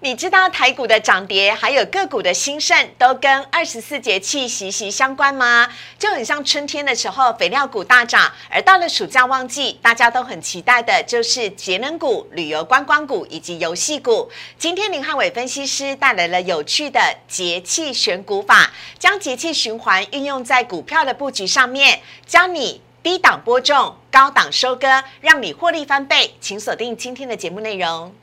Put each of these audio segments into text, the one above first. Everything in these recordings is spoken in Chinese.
你知道台股的涨跌，还有个股的兴盛，都跟二十四节气息息相关吗？就很像春天的时候，肥料股大涨，而到了暑假旺季，大家都很期待的就是节能股、旅游观光股以及游戏股。今天林汉伟分析师带来了有趣的节气选股法，将节气循环运用在股票的布局上面，教你低档播种，高档收割，让你获利翻倍。请锁定今天的节目内容。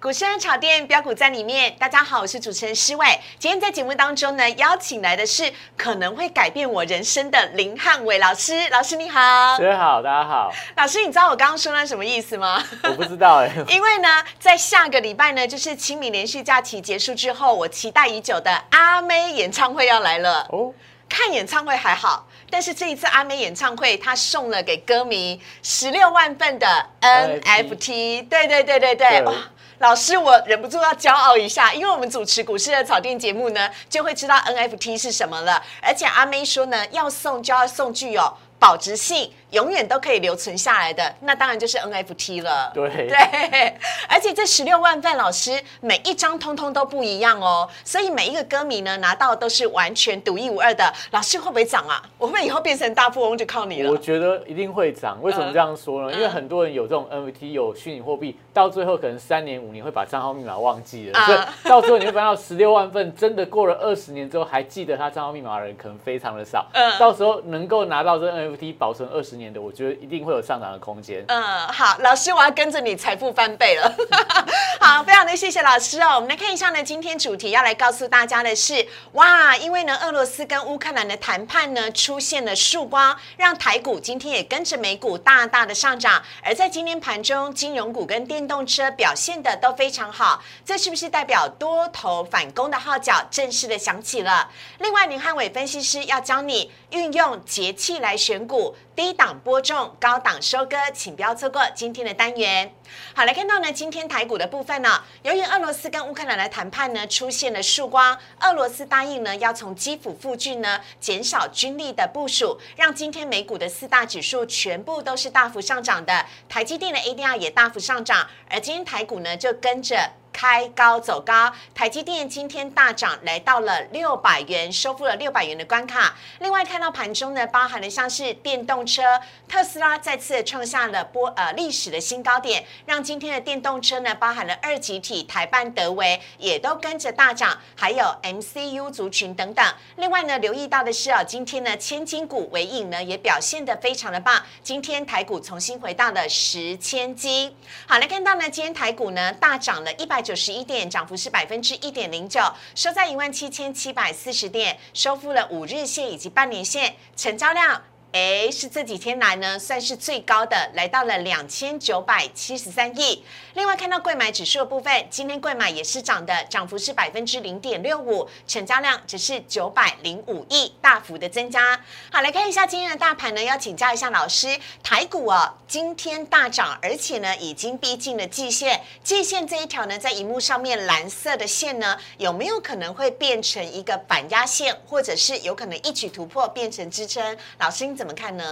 股市炒店标股在里面，大家好，我是主持人施伟。今天在节目当中呢，邀请来的是可能会改变我人生的林汉伟老师。老师你好，大家好，大家好。老师，你知道我刚刚说那什么意思吗？我不知道哎。因为呢，在下个礼拜呢，就是清明连续假期结束之后，我期待已久的阿妹演唱会要来了。哦，看演唱会还好，但是这一次阿妹演唱会，她送了给歌迷十六万份的 NFT。对对对对对，哇！老师，我忍不住要骄傲一下，因为我们主持股市的草甸节目呢，就会知道 NFT 是什么了。而且阿妹说呢，要送就要送具有保值性。永远都可以留存下来的，那当然就是 NFT 了。对对，而且这十六万份老师每一张通通都不一样哦，所以每一个歌迷呢拿到都是完全独一无二的。老师会不会涨啊？我会以后变成大富翁就靠你了？我觉得一定会涨。为什么这样说呢？因为很多人有这种 NFT 有虚拟货币，到最后可能三年五年会把账号密码忘记了，所以到最后你会发现十六万份真的过了二十年之后还记得他账号密码的人可能非常的少。嗯，到时候能够拿到这 NFT 保存二十年的，我觉得一定会有上涨的空间。嗯，好，老师，我要跟着你财富翻倍了。好，非常的谢谢老师哦。我们来看一下呢，今天主题要来告诉大家的是，哇，因为呢，俄罗斯跟乌克兰的谈判呢出现了曙光，让台股今天也跟着美股大大的上涨。而在今天盘中，金融股跟电动车表现的都非常好，这是不是代表多头反攻的号角正式的响起了？另外，林汉伟分析师要教你运用节气来选股。低档播种，高档收割，请不要错过今天的单元。好，来看到呢，今天台股的部分呢，由于俄罗斯跟乌克兰的谈判呢出现了曙光，俄罗斯答应呢要从基辅附近呢减少军力的部署，让今天美股的四大指数全部都是大幅上涨的，台积电的 ADR 也大幅上涨，而今天台股呢就跟着。开高走高，台积电今天大涨，来到了六百元，收复了六百元的关卡。另外看到盘中呢，包含了像是电动车，特斯拉再次创下了波呃历史的新高点，让今天的电动车呢，包含了二级体台办德维也都跟着大涨，还有 MCU 族群等等。另外呢，留意到的是啊，今天呢，千金股尾影呢也表现的非常的棒，今天台股重新回到了十千金。好，来看到呢，今天台股呢大涨了一百。九十一点，涨幅是百分之一点零九，收在一万七千七百四十点，收复了五日线以及半年线，成交量。哎，是这几天来呢，算是最高的，来到了两千九百七十三亿。另外看到贵买指数的部分，今天贵买也是涨的，涨幅是百分之零点六五，成交量只是九百零五亿，大幅的增加。好，来看一下今天的大盘呢，要请教一下老师，台股啊，今天大涨，而且呢，已经逼近了季线，季线这一条呢，在荧幕上面蓝色的线呢，有没有可能会变成一个反压线，或者是有可能一举突破变成支撑？老师。你怎么看呢？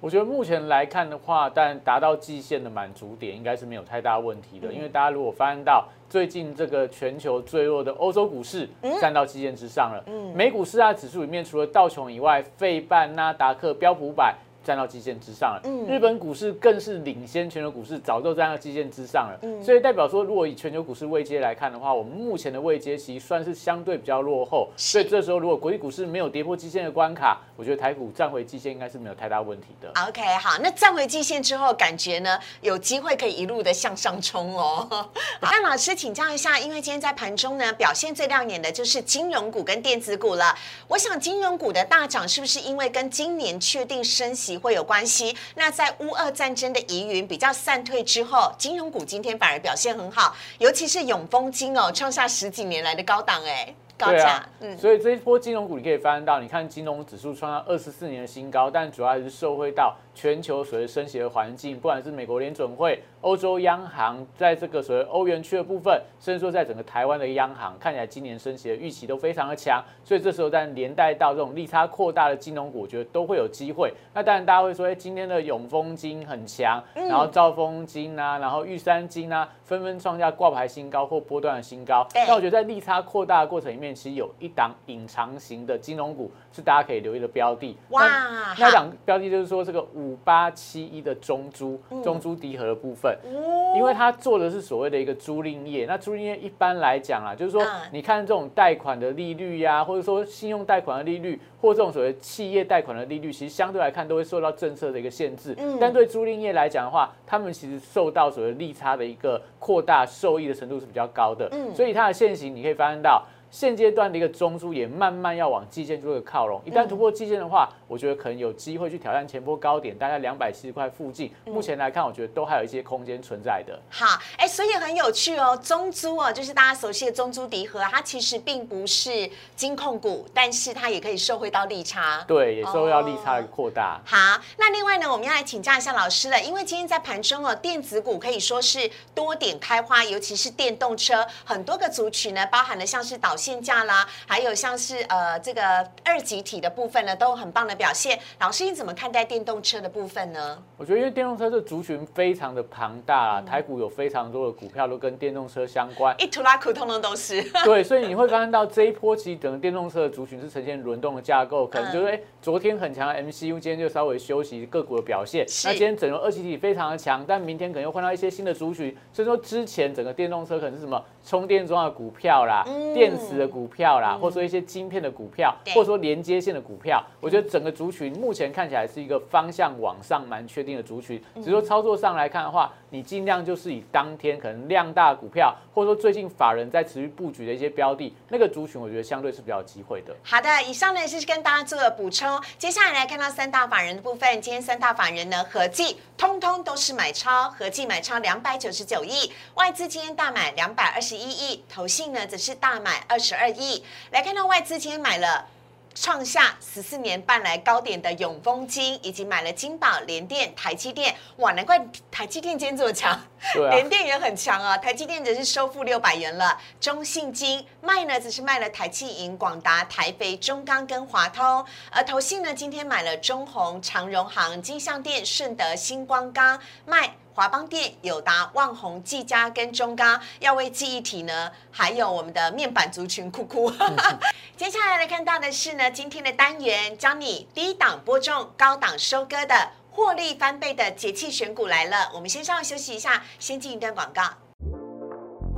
我觉得目前来看的话，但达到季线的满足点应该是没有太大问题的。因为大家如果发现到最近这个全球最弱的欧洲股市站到季线之上了，美股四大指数里面除了道琼以外，费半、纳达克、标普百。站到基线之上了，嗯，日本股市更是领先全球股市，早就站到基线之上了，嗯，所以代表说，如果以全球股市位阶来看的话，我们目前的位阶其实算是相对比较落后，所以这时候如果国际股市没有跌破基线的关卡，我觉得台股站回基线应该是没有太大问题的。OK，好，那站回基线之后，感觉呢有机会可以一路的向上冲哦。那老师请教一下，因为今天在盘中呢表现最亮眼的就是金融股跟电子股了，我想金融股的大涨是不是因为跟今年确定升息？会有关系。那在乌俄战争的疑云比较散退之后，金融股今天反而表现很好，尤其是永丰金哦，创下十几年来的高档哎。高价，嗯，所以这一波金融股你可以发现到，你看金融指数创下二十四年的新高，但主要还是受惠到全球所谓升息的环境，不管是美国联准会、欧洲央行，在这个所谓欧元区的部分，甚至说在整个台湾的央行，看起来今年升息的预期都非常的强，所以这时候但连带到这种利差扩大的金融股，我觉得都会有机会。那当然大家会说，哎，今天的永丰金很强，然后兆丰金啊，然后玉山金啊，纷纷创下挂牌新高或波段的新高。但我觉得在利差扩大的过程里面，其实有一档隐藏型的金融股是大家可以留意的标的。哇，那档标的就是说这个五八七一的中珠，中珠迪和的部分，因为它做的是所谓的一个租赁业。那租赁业一般来讲啊，就是说你看这种贷款的利率呀，或者说信用贷款的利率，或这种所谓企业贷款的利率，其实相对来看都会受到政策的一个限制。但对租赁业来讲的话，他们其实受到所谓利差的一个扩大受益的程度是比较高的。所以它的现行你可以发现到。现阶段的一个中枢也慢慢要往季线做一个靠拢，一旦突破季线的话，我觉得可能有机会去挑战前波高点，大概两百七十块附近。目前来看，我觉得都还有一些空间存在的。好，哎，所以很有趣哦，中珠哦，就是大家熟悉的中珠迪和，它其实并不是金控股，但是它也可以受惠到利差。对，也受惠到利差的扩大。好，那另外呢，我们要来请教一下老师了，因为今天在盘中哦，电子股可以说是多点开花，尤其是电动车，很多个族群呢，包含了像是导线架啦。还有像是呃这个二级体的部分呢，都有很棒的表现。老师，你怎么看待电动车的部分呢？我觉得因为电动车这族群非常的庞大，啊台股有非常多的股票都跟电动车相关，一图拉库通通都是。对，所以你会发现到这一波其实整个电动车的族群是呈现轮动的架构，可能就是哎昨天很强的 MCU，今天就稍微休息个股的表现。那今天整个二级体非常的强，但明天可能又换到一些新的族群。所以说之前整个电动车可能是什么充电桩的股票啦，电池的股票啦，或者说一些晶片的股票，或者说连接线的股票，我觉得整个族群目前看起来是一个方向往上蛮确定的族群。只是说操作上来看的话，你尽量就是以当天可能量大股票，或者说最近法人在持续布局的一些标的，那个族群我觉得相对是比较有机会的。好的，以上呢是跟大家做了补充。接下来来看到三大法人的部分，今天三大法人呢合计通通都是买超，合计买超两百九十九亿，外资今天大买两百二十一亿，投信呢则是大买二十二亿。来看到外资今天买了。创下十四年半来高点的永丰金，以及买了金宝、联电、台积电，哇，难怪台积电今天这么强，联电也很强啊。台积电只是收复六百元了。中信金卖呢，只是卖了台气银、广达、台肥、中钢跟华通，而投信呢，今天买了中宏、长荣行、金象电、顺德、星光钢卖。华邦电、友达、旺宏、技嘉跟中钢要为记忆体呢，还有我们的面板族群哭哭。接下来来看到的是呢，今天的单元教你低档播种、高档收割的获利翻倍的节气选股来了。我们先稍微休息一下，先进一段广告。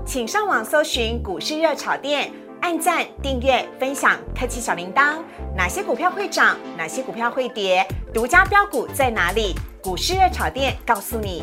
请上网搜寻股市热炒店，按赞、订阅、分享，开启小铃铛。哪些股票会涨？哪些股票会跌？独家标股在哪里？股市热炒店告诉你。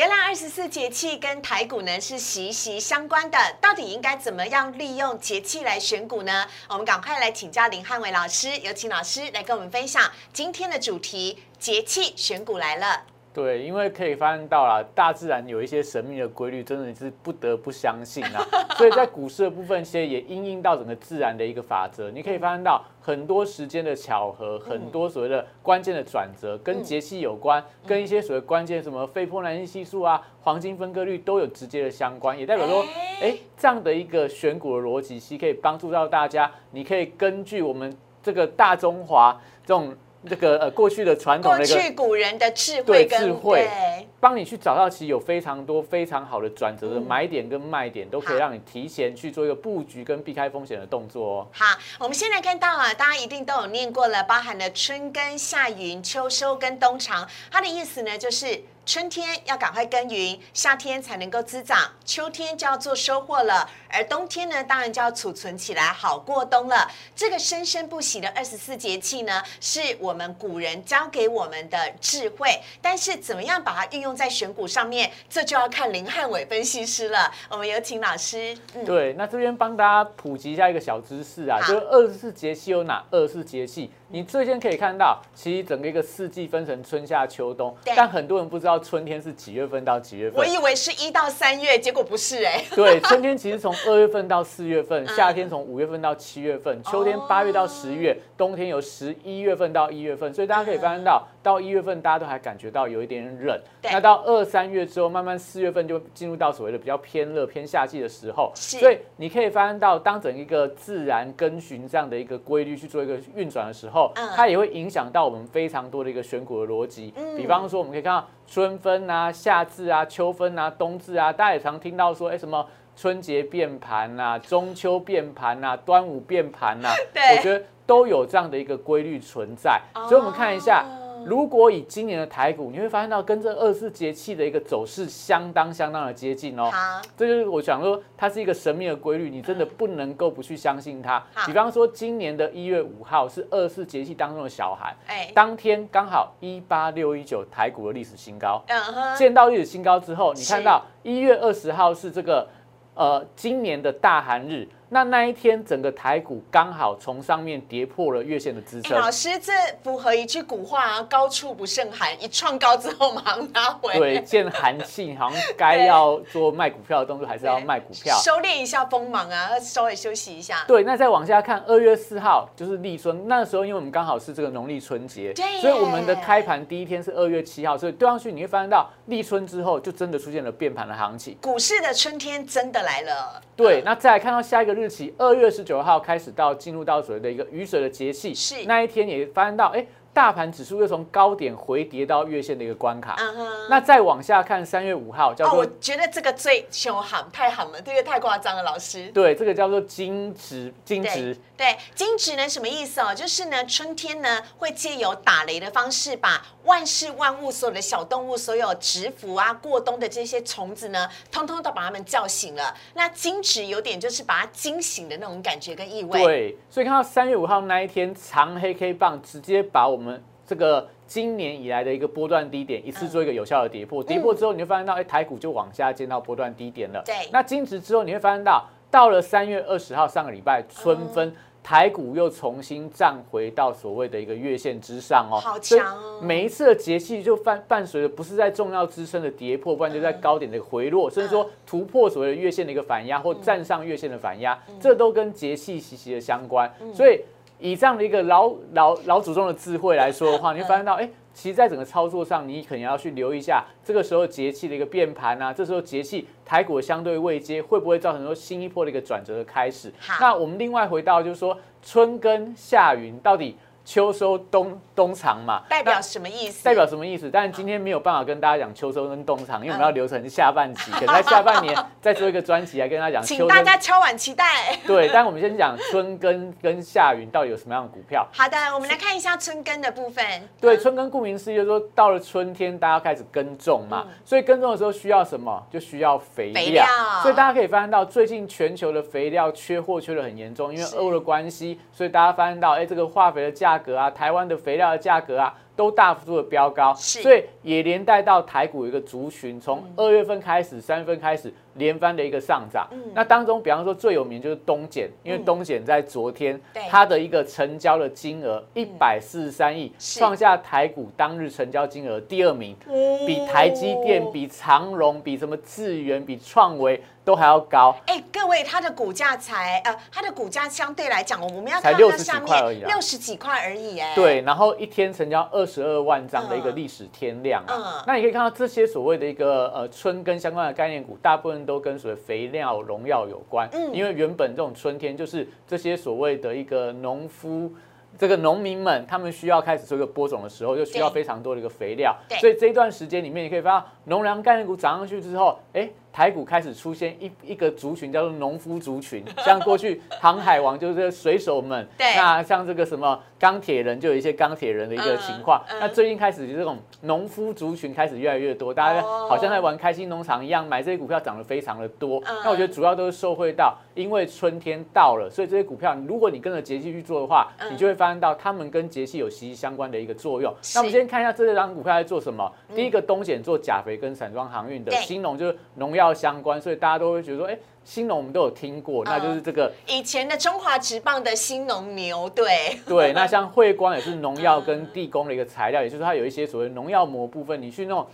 原来二十四节气跟台股呢是息息相关的，到底应该怎么样利用节气来选股呢？我们赶快来请教林汉伟老师，有请老师来跟我们分享今天的主题：节气选股来了。对，因为可以发现到啦，大自然有一些神秘的规律，真的是不得不相信啊。所以在股市的部分，其实也应应到整个自然的一个法则。你可以发现到很多时间的巧合，很多所谓的关键的转折，跟节气有关，跟一些所谓关键什么肺波男性系数啊、黄金分割率都有直接的相关。也代表说，哎，这样的一个选股的逻辑，其实可以帮助到大家。你可以根据我们这个大中华这种。这个呃，过去的传统，过去古人的智慧跟，智慧，帮你去找到，其实有非常多非常好的转折的买点跟卖点，都可以让你提前去做一个布局跟避开风险的动作哦。好，我们现在看到啊，大家一定都有念过了，包含了春耕、夏耘、秋收跟冬藏，它的意思呢就是。春天要赶快耕耘，夏天才能够滋长，秋天就要做收获了，而冬天呢，当然就要储存起来，好过冬了。这个生生不息的二十四节气呢，是我们古人教给我们的智慧。但是怎么样把它运用在选股上面，这就要看林汉伟分析师了。我们有请老师。对，那这边帮大家普及一下一个小知识啊，就是二十四节气有哪二十四节气？你最先可以看到，其实整个一个四季分成春夏秋冬，但很多人不知道。春天是几月份到几月份？我以为是一到三月，结果不是哎。对，春天其实从二月份到四月份，夏天从五月份到七月份，秋天八月到十月，冬天有十一月份到一月份，所以大家可以发现到，到一月份大家都还感觉到有一点冷。那到二三月之后，慢慢四月份就进入到所谓的比较偏热、偏夏季的时候。所以你可以发现到，当整一个自然跟循这样的一个规律去做一个运转的时候，它也会影响到我们非常多的一个选股的逻辑。比方说，我们可以看到春分啊、夏至啊、秋分啊、冬至啊，大家也常听到说，哎，什么春节变盘呐、中秋变盘呐、端午变盘呐，我觉得都有这样的一个规律存在。所以，我们看一下。如果以今年的台股，你会发现到跟这二十四节气的一个走势相当相当的接近哦。好，这就是我想说，它是一个神秘的规律，你真的不能够不去相信它。比方说，今年的一月五号是二十四节气当中的小寒，哎，当天刚好一八六一九台股的历史新高。见到历史新高之后，你看到一月二十号是这个呃今年的大寒日。那那一天，整个台股刚好从上面跌破了月线的支撑。老师，这符合一句古话啊，“高处不胜寒”，一创高之后马上拉回。对，见寒气，好像该要做卖股票的动作，还是要卖股票，收敛一下锋芒啊，稍微休息一下。对，那再往下看，二月四号就是立春，那时候因为我们刚好是这个农历春节，所以我们的开盘第一天是二月七号，所以对上去你会发现到立春之后，就真的出现了变盘的行情，股市的春天真的来了。对，那再来看到下一个日期，二月十九号开始到进入到所谓的一个雨水的节气，是那一天也发现到，哎。大盘指数又从高点回跌到月线的一个关卡，那再往下看，三月五号叫做，我觉得这个最凶狠，太狠了，这个太夸张了，老师。对，这个叫做金值，金值。对，金值呢什么意思哦？就是呢，春天呢会借由打雷的方式，把万事万物、所有的小动物、所有蛰伏啊、过冬的这些虫子呢，通通都把它们叫醒了。那金值有点就是把它惊醒的那种感觉跟意味。对，所以看到三月五号那一天长黑 K 棒，直接把我们这个今年以来的一个波段低点一次做一个有效的跌破，跌破之后，你会发现到，哎，台股就往下见到波段低点了。对，那金值之后，你会发现到，到了三月二十号上个礼拜春分，台股又重新站回到所谓的一个月线之上哦。好强哦！每一次的节气就伴伴随着不是在重要支撑的跌破，不然就在高点的回落，甚至说突破所谓的月线的一个反压或站上月线的反压，这都跟节气息息的相关。所以。以这样的一个老老老祖宗的智慧来说的话，你会发现到，哎，其实，在整个操作上，你可能要去留意一下，这个时候节气的一个变盘啊，这时候节气台股的相对位阶会不会造成说新一波的一个转折的开始？那我们另外回到就是说，春耕夏耘到底。秋收冬冬藏嘛，代表什么意思？代表什么意思？但是今天没有办法跟大家讲秋收跟冬藏，因为我们要留成下半集，可能在下半年再做一个专辑来跟大家讲。请大家敲碗期待。对，但我们先讲春耕跟 夏耘到底有什么样的股票。好的，我们来看一下春耕的部分。对，春耕顾名思义就是说到了春天，大家开始耕种嘛，所以耕种的时候需要什么？就需要肥料。所以大家可以发现到，最近全球的肥料缺货缺的很严重，因为俄乌的关系，所以大家发现到，哎，这个化肥的价格啊，台湾的肥料的价格啊，都大幅度的飙高，所以也连带到台股一个族群，从二月份开始，三月份开始。连番的一个上涨，那当中，比方说最有名就是东碱，因为东碱在昨天它的一个成交的金额一百四十三亿，创下台股当日成交金额第二名，比台积电、比长荣、比什么智源、比创维都还要高。哎，各位，它的股价才呃，它的股价相对来讲，我们要看它下面六十几块而已，哎，对，然后一天成交二十二万张的一个历史天量啊，那你可以看到这些所谓的一个呃春耕相关的概念股，大部分。都跟所谓肥料、农药有关，嗯，因为原本这种春天就是这些所谓的一个农夫、这个农民们，他们需要开始做一个播种的时候，就需要非常多的一个肥料，所以这一段时间里面，你可以发现农粮概念股涨上去之后，哎。台股开始出现一一个族群，叫做农夫族群，像过去航海王就是这个水手们，那像这个什么钢铁人，就有一些钢铁人的一个情况。那最近开始就这种农夫族群开始越来越多，大家好像在玩开心农场一样，买这些股票涨得非常的多。那我觉得主要都是受惠到，因为春天到了，所以这些股票，如果你跟着节气去做的话，你就会发现到他们跟节气有息息相关的一个作用。那我们先看一下这张股票在做什么。第一个东险做钾肥跟散装航运的，新农就是农药。要相关，所以大家都会觉得说，哎，新农我们都有听过，那就是这个以前的中华职棒的新农牛，对对。那像汇光也是农药跟地工的一个材料，也就是它有一些所谓农药膜部分，你去那种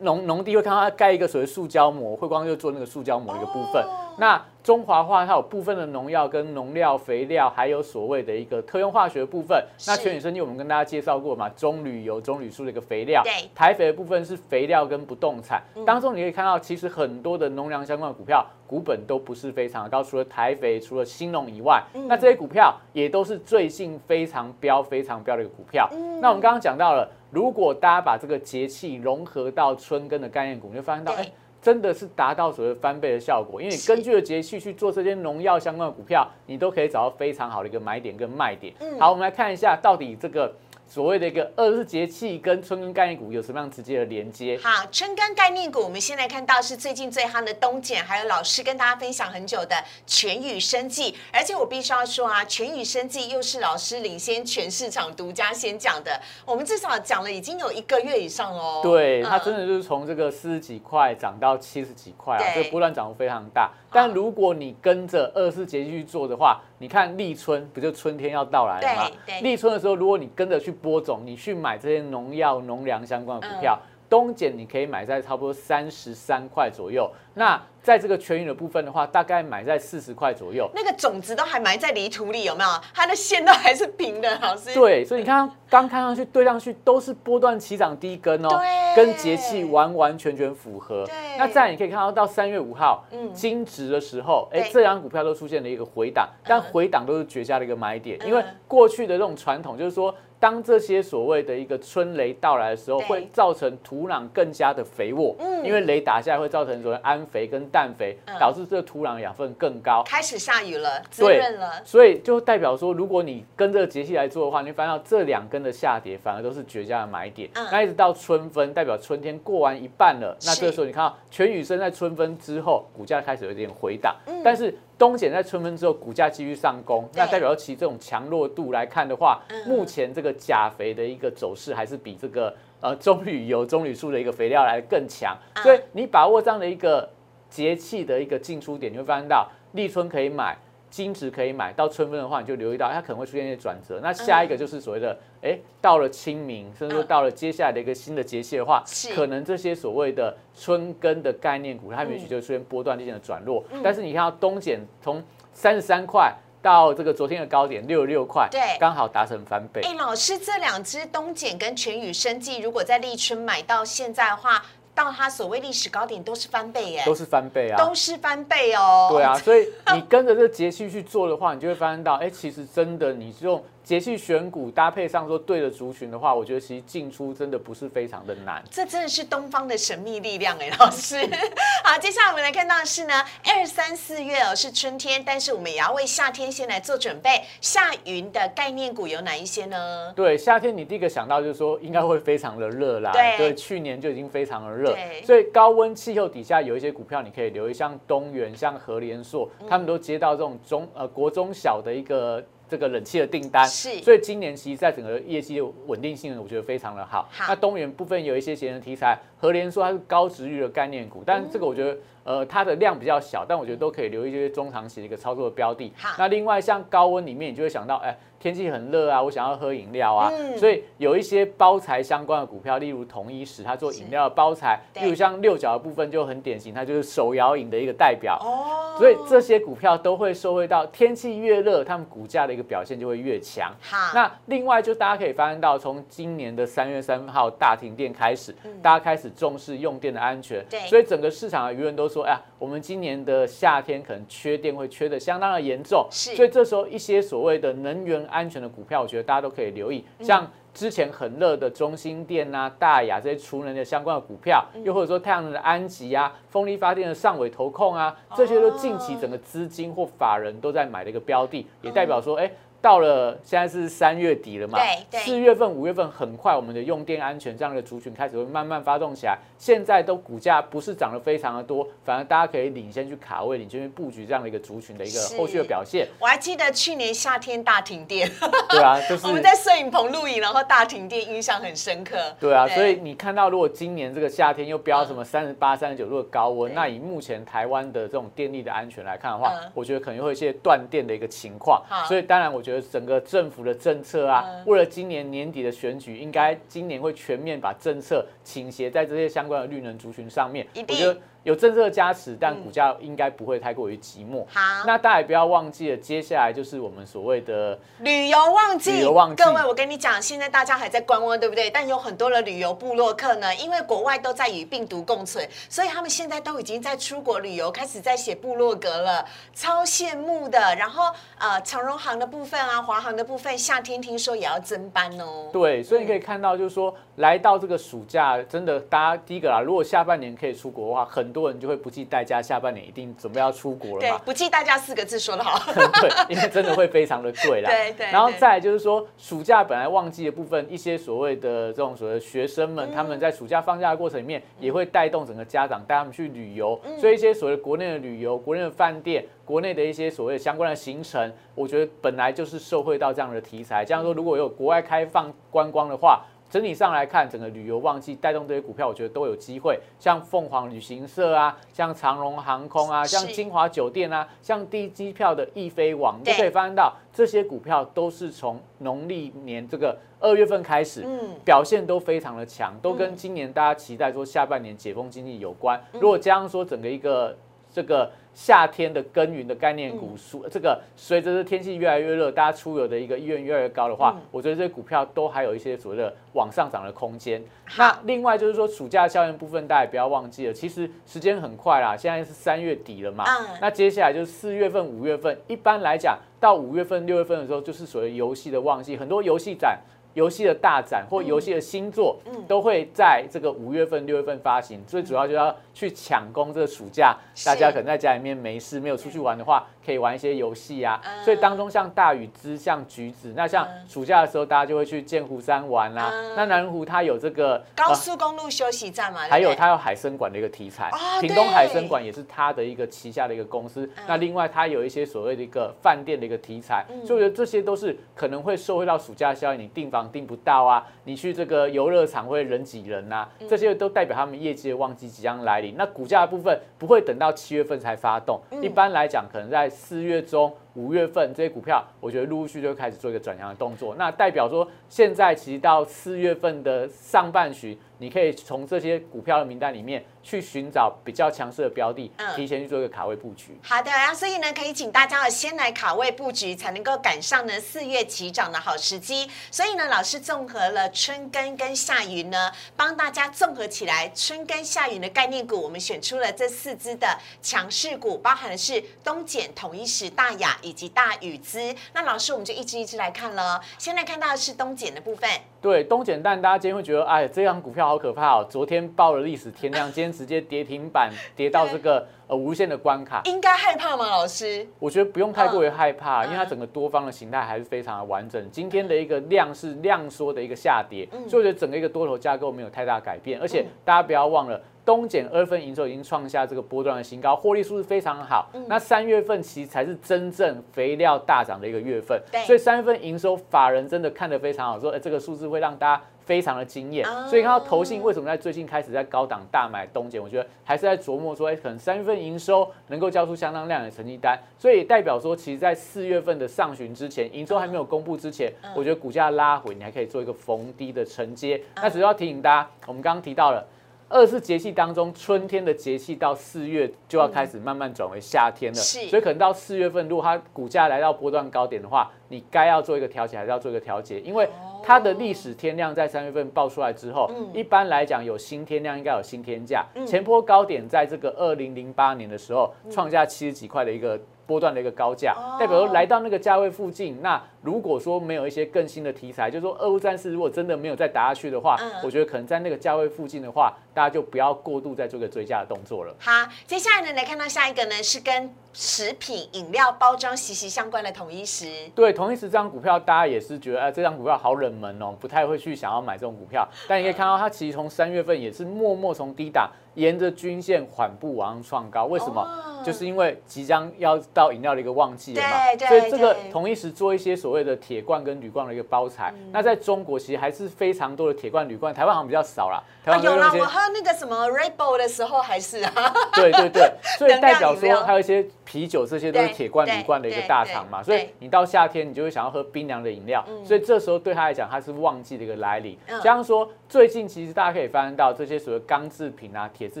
农农地会看到它盖一个所谓塑胶膜，汇光就做那个塑胶膜的一个部分。哦那中华化它有部分的农药跟农料、肥料，还有所谓的一个特用化学的部分。那全宇生技我们跟大家介绍过嘛，棕榈油、棕榈树的一个肥料。对台肥的部分是肥料跟不动产。嗯当中你可以看到，其实很多的农粮相关的股票股本都不是非常的高，除了台肥、除了兴农以外，嗯那这些股票也都是最近非常标、非常标的一个股票。嗯那我们刚刚讲到了，如果大家把这个节气融合到春耕的概念股，你会发现到，对哎。真的是达到所谓翻倍的效果，因为你根据了节气去做这些农药相关的股票，你都可以找到非常好的一个买点跟卖点。嗯好，我们来看一下到底这个所谓的一个二十四节气跟春耕概念股有什么样直接的连接。好，春耕概念股，我们现在看到是最近最夯的东碱，还有老师跟大家分享很久的全宇生技，而且我必须要说啊，全宇生技又是老师领先全市场独家先讲的，我们至少讲了已经有一个月以上喽。对，它嗯真的就是从这个四十几块涨到七十几块啊，对这波段涨幅非常大。但如果你跟着二十四节气去做的话，你看立春不就春天要到来了吗立春的时候，如果你跟着去播种，你去买这些农药、农粮相关的股票。嗯东碱你可以买在差不多三十三块左右，那在这个全云的部分的话，大概买在四十块左右。那个种子都还埋在泥土里，有没有？它的线都还是平的，老师。对，所以你看刚看上去对上去都是波段起涨低根哦，对跟节气完完全全符合。对那再来你可以看到到三月五号，嗯金值的时候，哎、这两股票都出现了一个回档，但嗯回档都是绝佳的一个买点，因为嗯过去的这种传统就是说。当这些所谓的一个春雷到来的时候，会造成土壤更加的肥沃，嗯因为雷打下来会造成所谓氨肥跟氮肥，嗯。导致这个土壤养分更高。开始下雨了，滋润了。所以就代表说，如果你跟这个节气来做的话，你会发现到这两根的下跌反而都是绝佳的买点。嗯。那一直到春分，代表春天过完一半了，那这个时候你看到全宇生在春分之后，股价开始有点回档，嗯。但是东碱在春分之后股价继续上攻，那代表其这种强弱度来看的话，嗯。目前这个钾肥的一个走势还是比这个呃 棕榈油、棕榈树的一个肥料来得更强，嗯所以你把握这样的一个节气的一个进出点，你会发现到立春可以买。金值可以买到春分的话，你就留意到它可能会出现一些转折。那下一个就是所谓的，哎、到了清明，甚至说嗯到了接下来的一个新的节气的话，可能这些所谓的春耕的概念股，它也许就会出现波段性的转弱。但是你看到东碱从三十三块到这个昨天的高点六十六块，对刚好达成翻倍。哎，老师，这两只东碱跟全宇生技，如果在立春买到现在的话，到它所谓历史高点都是翻倍耶，都是翻倍啊，都是翻倍哦。对啊，所以你跟着这个节气去做的话，你就会发现到，哎、其实真的你用节气选股搭配上说对的族群的话，我觉得其实进出真的不是非常的难。这真的是东方的神秘力量哎，老师。好，接下来我们来看到的是呢，二三四月哦是春天，但是我们也要为夏天先来做准备。夏云的概念股有哪一些呢？对，夏天你第一个想到就是说应该会非常的热啦，对对去年就已经非常的热，所以高温气候底下有一些股票你可以留意，像东元、像和联硕，嗯他们都接到这种中呃国中小的一个。这个冷气的订单，是所以今年其实在整个业绩的稳定性，我觉得非常的好。好那东元部分有一些节能题材，和联说它是高值率的概念股，但这个我觉得呃它的量比较小，但我觉得都可以留一些中长期的一个操作的标的。好那另外像高温里面，你就会想到，哎，天气很热啊，我想要喝饮料啊，嗯所以有一些包材相关的股票，例如统一石，它做饮料的包材，例如像六角的部分就很典型，它就是手摇饮的一个代表。哦，所以这些股票都会受惠到天气越热，它们股价的一个表现就会越强。好，那另外就大家可以发现到，从今年的三月三号大停电开始，嗯大家开始重视用电的安全，对。所以整个市场的舆论都说，哎呀，我们今年的夏天可能缺电会缺的相当的严重，是。所以这时候一些所谓的能源安全的股票，我觉得大家都可以留意，嗯。像。之前很热的中心电啊、大雅这些储能的相关的股票，嗯。又或者说太阳能的安吉啊、风力发电的上尾投控啊，这些都近期整个资金或法人都在买的一个标的，也代表说，哎、到了现在是三月底了嘛四月份、五月份很快，我们的用电安全这样的族群开始会慢慢发动起来。现在都股价不是涨得非常的多，反而大家可以领先去卡位、领先去布局这样的一个族群的一个后续的表现。我还记得去年夏天大停电，对啊，就是我们在摄影棚录影，然后大停电，印象很深刻。对啊，所以你看到如果今年这个夏天又飙什么三十八、三十九度的高温，那以目前台湾的这种电力的安全来看的话嗯，我觉得可能会有一些断电的一个情况。所以当然，我觉觉得整个政府的政策啊，为了今年年底的选举，应该今年会全面把政策倾斜在这些相关的绿能族群上面。我觉得。有政策加持，但股价应该不会太过于寂寞。好，那大家也不要忘记了，接下来就是我们所谓的旅游旺季。旅游旺季，各位，我跟你讲，现在大家还在观望，对不对？但有很多的旅游部落客呢，因为国外都在与病毒共存，所以他们现在都已经在出国旅游，开始在写部落格了，超羡慕的。然后呃，长荣航的部分啊，华航的部分，夏天听说也要增班哦。对，所以你可以看到，就是说来到这个暑假，真的，大家第一个啦，如果下半年可以出国的话，很。很多人就会不计代价，下半年一定准备要出国了嘛？不计代价四个字说得好。对，因为真的会非常的贵啦。对对。然后再就是说，暑假本来旺季的部分，一些所谓的这种所谓的学生们，他们在暑假放假的过程里面，也会带动整个家长带他们去旅游。所以一些所谓国内的旅游、国内的饭店、国内的一些所谓相关的行程，我觉得本来就是受惠到这样的题材。这样说，如果有国外开放观光的话。整体上来看，整个旅游旺季带动这些股票，我觉得都有机会。像凤凰旅行社啊，像长荣航空啊，像金华酒店啊，像低机票的易飞网，你都可以发现到这些股票都是从农历年这个二月份开始，嗯，表现都非常的强，都跟今年大家期待说下半年解封经济有关。如果加上说整个一个这个。夏天的耕耘的概念股，属这个随着这天气越来越热，大家出游的一个意愿越来越高的话，我觉得这些股票都还有一些所谓的往上涨的空间。那另外就是说暑假效应部分，大家也不要忘记了，其实时间很快啦，现在是三月底了嘛，那接下来就是四月份、五月份，一般来讲到五月份、六月份的时候，就是所谓游戏的旺季，很多游戏展。游戏的大展或游戏的新作，都会在这个五月份、六月份发行。最主要就要去抢攻这个暑假，大家可能在家里面没事，没有出去玩的话。可以玩一些游戏啊，所以当中像大禹之、像橘子，那像暑假的时候，大家就会去剑湖山玩啦。那南湖它有这个高速公路休息站嘛，还有它有海参馆的一个题材，屏东海参馆也是它的一个旗下的一个公司。那另外它有一些所谓的一个饭店的一个题材，所以我觉得这些都是可能会受惠到暑假效应，你订房订不到啊，你去这个游乐场会人挤人呐，这些都代表他们业绩的旺季即将来临。那股价的部分不会等到七月份才发动，一般来讲可能在。四月中、五月份这些股票，我觉得陆陆续续就开始做一个转强的动作。那代表说，现在其实到四月份的上半旬。你可以从这些股票的名单里面去寻找比较强势的标的，提前去做一个卡位布局。好的，然后所以呢，可以请大家先来卡位布局，才能够赶上呢四月起涨的好时机。所以呢，老师综合了春耕跟夏耘呢，帮大家综合起来春耕夏耘的概念股，我们选出了这四只的强势股，包含的是东碱、统一时、大雅以及大禹资。那老师，我们就一只一只来看了。先来看到的是东碱的部分。对，东碱蛋，大家今天会觉得，哎，这张股票好可怕哦！昨天报了历史天量，今天直接跌停板，跌到这个呃无限的关卡，应该害怕吗，老师？我觉得不用太过于害怕，因为它整个多方的形态还是非常的完整。今天的一个量是量缩的一个下跌，所以我觉得整个一个多头架构没有太大改变，而且大家不要忘了。东碱二分营收已经创下这个波段的新高，获利数是非常好。那三月份其实才是真正肥料大涨的一个月份，所以三月份营收法人真的看得非常好，说哎这个数字会让大家非常的惊艳。所以看到投信为什么在最近开始在高档大买东碱，我觉得还是在琢磨说，哎可能三月份营收能够交出相当量的成绩单，所以代表说，其实在四月份的上旬之前，营收还没有公布之前，我觉得股价拉回，你还可以做一个逢低的承接。那只要提醒大家，我们刚刚提到了。二是节气当中，春天的节气到四月就要开始慢慢转为夏天了，所以可能到四月份，如果它股价来到波段高点的话，你该要做一个调节，还是要做一个调节，因为它的历史天量在三月份爆出来之后，一般来讲有新天量应该有新天价，前波高点在这个二零零八年的时候创下七十几块的一个。波段的一个高价，代表说来到那个价位附近，那如果说没有一些更新的题材，就是说俄乌战事如果真的没有再打下去的话，我觉得可能在那个价位附近的话，大家就不要过度再做个追加的动作了。好，接下来呢来看到下一个呢是跟食品饮料包装息息相关的统一时。对，统一时这张股票大家也是觉得，哎，这张股票好冷门哦，不太会去想要买这种股票。但你可以看到，它其实从三月份也是默默从低档。沿着均线缓步往上创高，为什么？就是因为即将要到饮料的一个旺季了嘛，所以这个同一时做一些所谓的铁罐跟铝罐的一个包材。那在中国其实还是非常多的铁罐、铝罐，台湾好像比较少啦。有啦，我喝那个什么 Red Bull 的时候还是啊。对对对，所以代表说还有一些。啤酒这些都是对铁罐对铝罐的一个大厂嘛，所以你到夏天你就会想要喝冰凉的饮料，所以这时候对他来讲，它是旺季的一个来临。嗯。加上说，最近其实大家可以发现到这些所谓钢制品啊、铁制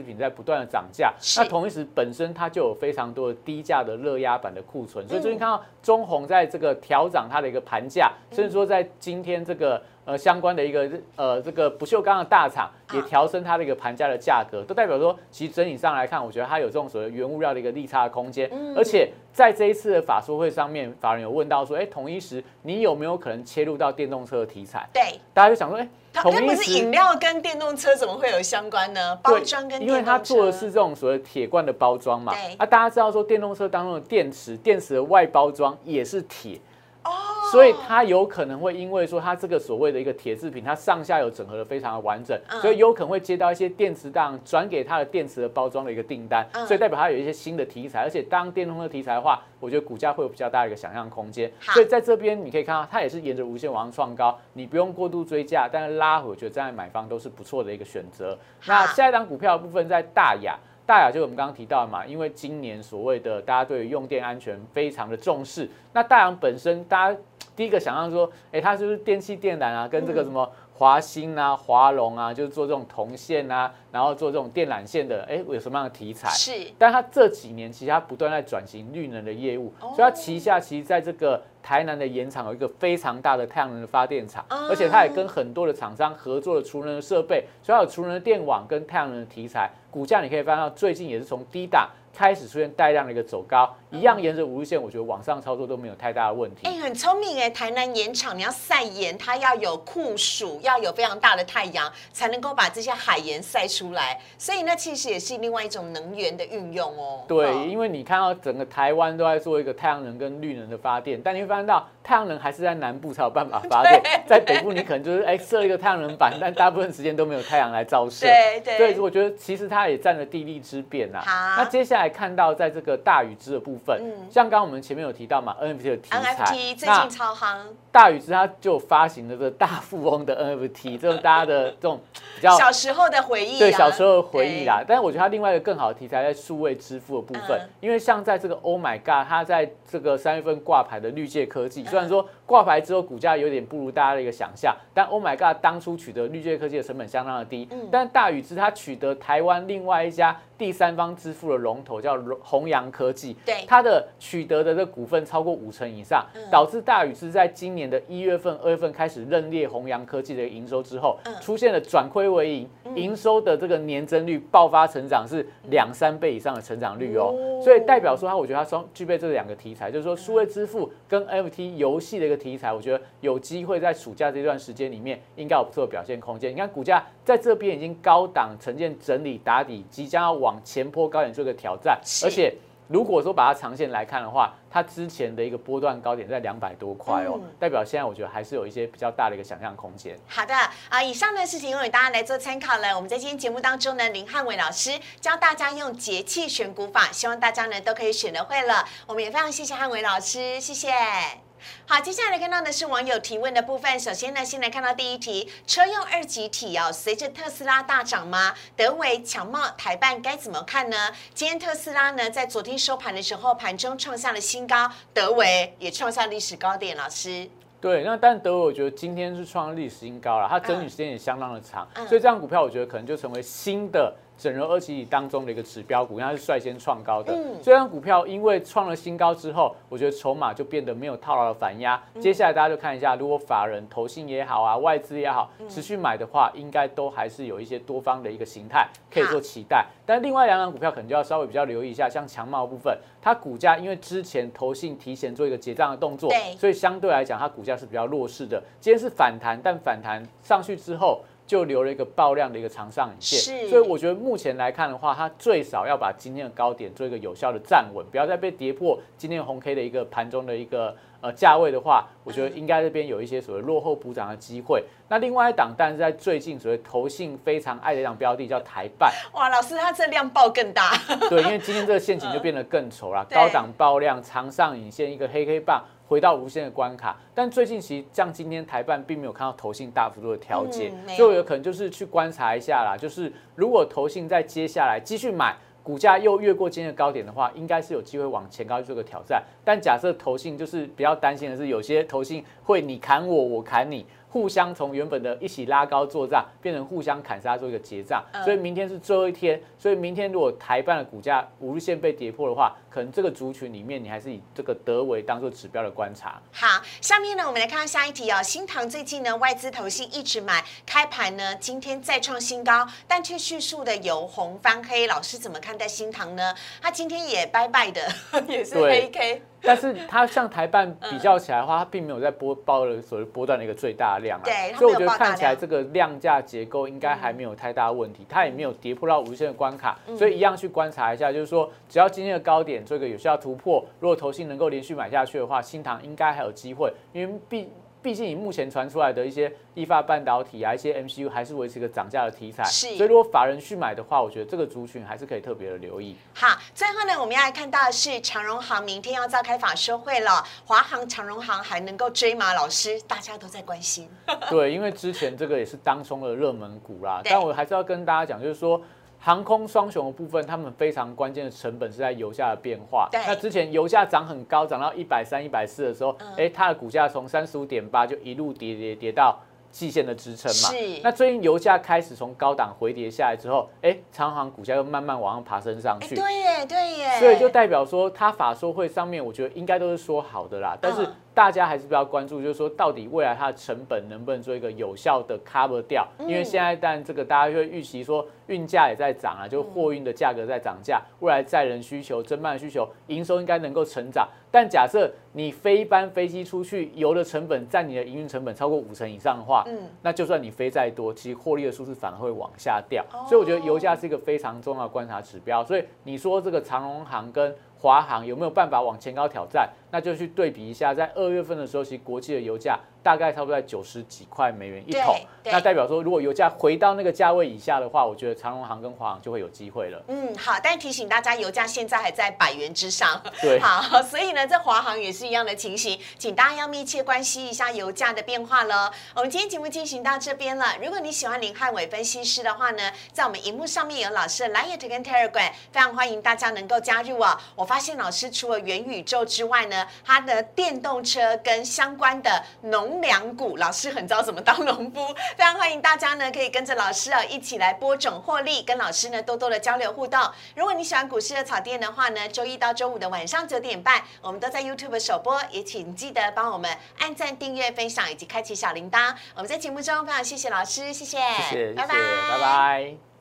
品在不断的涨价，那同一时本身它就有非常多的低价的热压板的库存，所以最嗯。近看到中红在这个调涨它的一个盘价，甚至说在今天这个。呃，相关的一个呃，这个不锈钢的大厂也啊调升它的一个盘价的价格，都代表说，其实整体上来看，我觉得它有这种所谓原物料的一个利差的空间。嗯而且在这一次的法说会上面，法人有问到说，哎，同一时你有没有可能切入到电动车的题材？对，大家就想说，哎，它它不是饮料跟电动车怎么会有相关呢？包对装跟因为它做的是这种所谓铁罐的包装嘛对，啊，大家知道说电动车当中的电池，电池的外包装也是铁。哦，所以它有可能会因为说它这个所谓的一个铁制品，它上下游整合的非常的完整，嗯所以有可能会接到一些电池档转给它的电池的包装的一个订单，嗯所以代表它有一些新的题材，而且当电动车题材的话，我觉得股价会有比较大的一个想象空间。所以在这边你可以看到，它也是沿着无限往上创高，你不用过度追价，但是拉回，我觉得站在买方都是不错的一个选择。那下一档股票的部分在大雅。大雅就我们刚刚提到的嘛，因为今年所谓的大家对于用电安全非常的重视，那大洋本身大家第一个想象说，哎、它是不是电器电缆啊，跟这个什么华兴啊、华龙啊，就是做这种铜线啊，然后做这种电缆线的，哎、有什么样的题材？是。但它这几年其实它不断在转型绿能的业务，哦。所以它旗下其实在这个台南的盐场有一个非常大的太阳能的发电厂，哦。而且它也跟很多的厂商合作了储能的设备，所以它有储能的电网跟太阳能的题材，股价你可以发现到最近也是从低档开始出现带量的一个走高，一样沿着五日线，我觉得往上操作都没有太大的问题哎、。很聪明哎！台南盐场你要晒盐，它要有酷暑，要有非常大的太阳，才能够把这些海盐晒出来。所以那其实也是另外一种能源的运用哦。对，哦因为你看到整个台湾都在做一个太阳能跟绿能的发电，但你会发现到太阳能还是在南部才有办法发电，在北部你可能就是哎设一个太阳能板，但大部分时间都没有太阳来照射。对对所以我觉得其实它也占了地利之便呐、好那接下来看到在这个大禹之的部分，嗯。像刚刚我们前面有提到嘛，NFT 的题材。NFT 最那近超夯，大禹之他就发行了这个大富翁的 NFT，这是大家的这种比较小时候的回忆、啊，对小时候的回忆啦。但是我觉得他另外一个更好的题材在数位支付的部分，嗯。因为像在这个 Oh my God，他在这个三月份挂牌的绿界科嗯。技，虽然说挂牌之后股价有点不如大家的一个想象，但 Oh my God 当初取得绿界科技的成本相当的低，嗯。但大禹之他取得台湾另外一家第三方支付的龙头叫弘扬科技，对。它的取得的这股份超过五成以上，嗯。导致大禹之在今年的一月份、二月份开始认列弘扬科技的营收之后，嗯。出现了转亏为盈，营收的这个年增率爆发成长是两三倍以上的成长率哦，哦。所以代表说它，我觉得它双具备这两个题材，就是说数位支付跟 NFT 游戏的一个题材，我觉得有机会在暑假这段时间里面应该有不错的表现空间。你看股价在这边已经高档呈现整理打底，即将要往前坡高点做一个挑战，而且。如果说把它长线来看的话，它之前的一个波段高点在两百多块哦，嗯代表现在我觉得还是有一些比较大的一个想象空间。好的啊，以上呢是提供给大家来做参考了。我们在今天节目当中呢，林汉伟老师教大家用节气选股法，希望大家呢都可以选得会了。我们也非常谢谢汉伟老师，谢谢。好，接下来看到的是网友提问的部分。首先呢，先来看到第一题：车用二级体哦，随着特斯拉大涨吗？德维、强茂、台办该怎么看呢？今天特斯拉呢，在昨天收盘的时候，盘中创下了新高，德维也创下历史高点。老师，对，那但德伟我觉得今天是创历史新高了，它整理时间也相当的长，嗯所以这张股票我觉得可能就成为新的整容二期体当中的一个指标股，因为它是率先创高的。这张股票因为创了新高之后，我觉得筹码就变得没有套牢的反压。嗯接下来大家就看一下，如果法人、投信也好啊，外资也好，嗯持续买的话，应该都还是有一些多方的一个形态可以做期待。但另外两档股票可能就要稍微比较留意一下，像强茂部分，它股价因为之前投信提前做一个结账的动作，所以相对来讲它股价是比较弱势的。今天是反弹，但反弹上去之后。就留了一个爆量的一个长上影是。线，所以我觉得目前来看的话，它最少要把今天的高点做一个有效的站稳，不要再被跌破今天红 K 的一个盘中的一个呃价位的话，我觉得应该这边有一些所谓落后补涨的机会。那另外一档，但是在最近所谓投信非常爱的一档标的叫台办，哇，老师它这量爆更大，对，因为今天这个陷阱就变得更稠了，高档爆量，长上影线一个黑黑棒。回到无限的关卡，但最近其实像今天台办并没有看到投信大幅度的调节，所以我有可能就是去观察一下啦。就是如果投信在接下来继续买，股价又越过今天的高点的话，应该是有机会往前高去做个挑战。但假设投信就是比较担心的是，有些投信会你砍我，我砍你。互相从原本的一起拉高做账，变成互相砍杀做一个结账，所以明天是最后一天。所以明天如果台办的股价五日线被跌破的话，可能这个族群里面你还是以这个德维当做指标的观察。好，下面呢我们来看看下一题哦。新塘最近呢外资投信一直买，开盘呢今天再创新高，但却迅速的由红翻黑。老师怎么看待新塘呢？他今天也拜拜的，也是黑 K。但是它像台办比较起来的话，它并没有在波包了所谓波段的一个最大量啊，所以我觉得看起来这个量价结构应该还没有太大问题，它也没有跌破到无限的关卡，所以一样去观察一下，就是说只要今天的高点做一个有效突破，如果投信能够连续买下去的话，新塘应该还有机会，因为毕。毕竟，以目前传出来的一些易发半导体啊，一些 MCU 还是维持一个涨价的题材，是。所以，如果法人去买的话，我觉得这个族群还是可以特别的留意。好，最后呢，我们要来看到的是长荣行明天要召开法说会了，华航、长荣行还能够追吗？老师，大家都在关心。对，因为之前这个也是当中的热门股啦，但我还是要跟大家讲，就是说。航空双雄的部分，他们非常关键的成本是在油价的变化。那之前油价涨很高，涨到一百三、一百四的时候，哎，它的股价从三十五点八就一路跌跌跌到季线的支撑嘛。那最近油价开始从高档回跌下来之后，哎，长航股价又慢慢往上爬升上去。对耶，对耶。所以就代表说，它法说会上面，我觉得应该都是说好的啦。但是大家还是比较关注，就是说到底未来它的成本能不能做一个有效的 cover 掉？因为现在但这个大家会预期说运价也在涨啊，就货运的价格在涨价，未来载人需求、增办需求、营收应该能够成长。但假设你飞一班飞机出去，油的成本占你的营运成本超过五成以上的话，嗯，那就算你飞再多，其实获利的数字反而会往下掉。所以我觉得油价是一个非常重要的观察指标。所以你说这个长荣航跟华航有没有办法往前高挑战？那就去对比一下，在二月份的时候，其实国际的油价大概差不多在九十几块美元一桶。那代表说，如果油价回到那个价位以下的话，我觉得长荣航跟华航就会有机会了。嗯，好，但提醒大家，油价现在还在百元之上。对，好，所以呢，在华航也是一样的情形，请大家要密切关心一下油价的变化喽。我们今天节目进行到这边了。如果你喜欢林汉伟分析师的话呢，在我们荧幕上面有老师的 Line 跟 Telegram，非常欢迎大家能够加入啊。我发现老师除了元宇宙之外呢，他的电动车跟相关的农粮股，老师很知道怎么当农夫，非常欢迎大家呢可以跟着老师啊一起来播种获利，跟老师呢多多的交流互动。如果你喜欢股市的草甸的话呢，周一到周五的晚上九点半，我们都在 YouTube 首播，也请记得帮我们按赞、订阅、分享以及开启小铃铛。我们在节目中非常谢谢老师，谢谢，谢谢，拜拜，拜拜。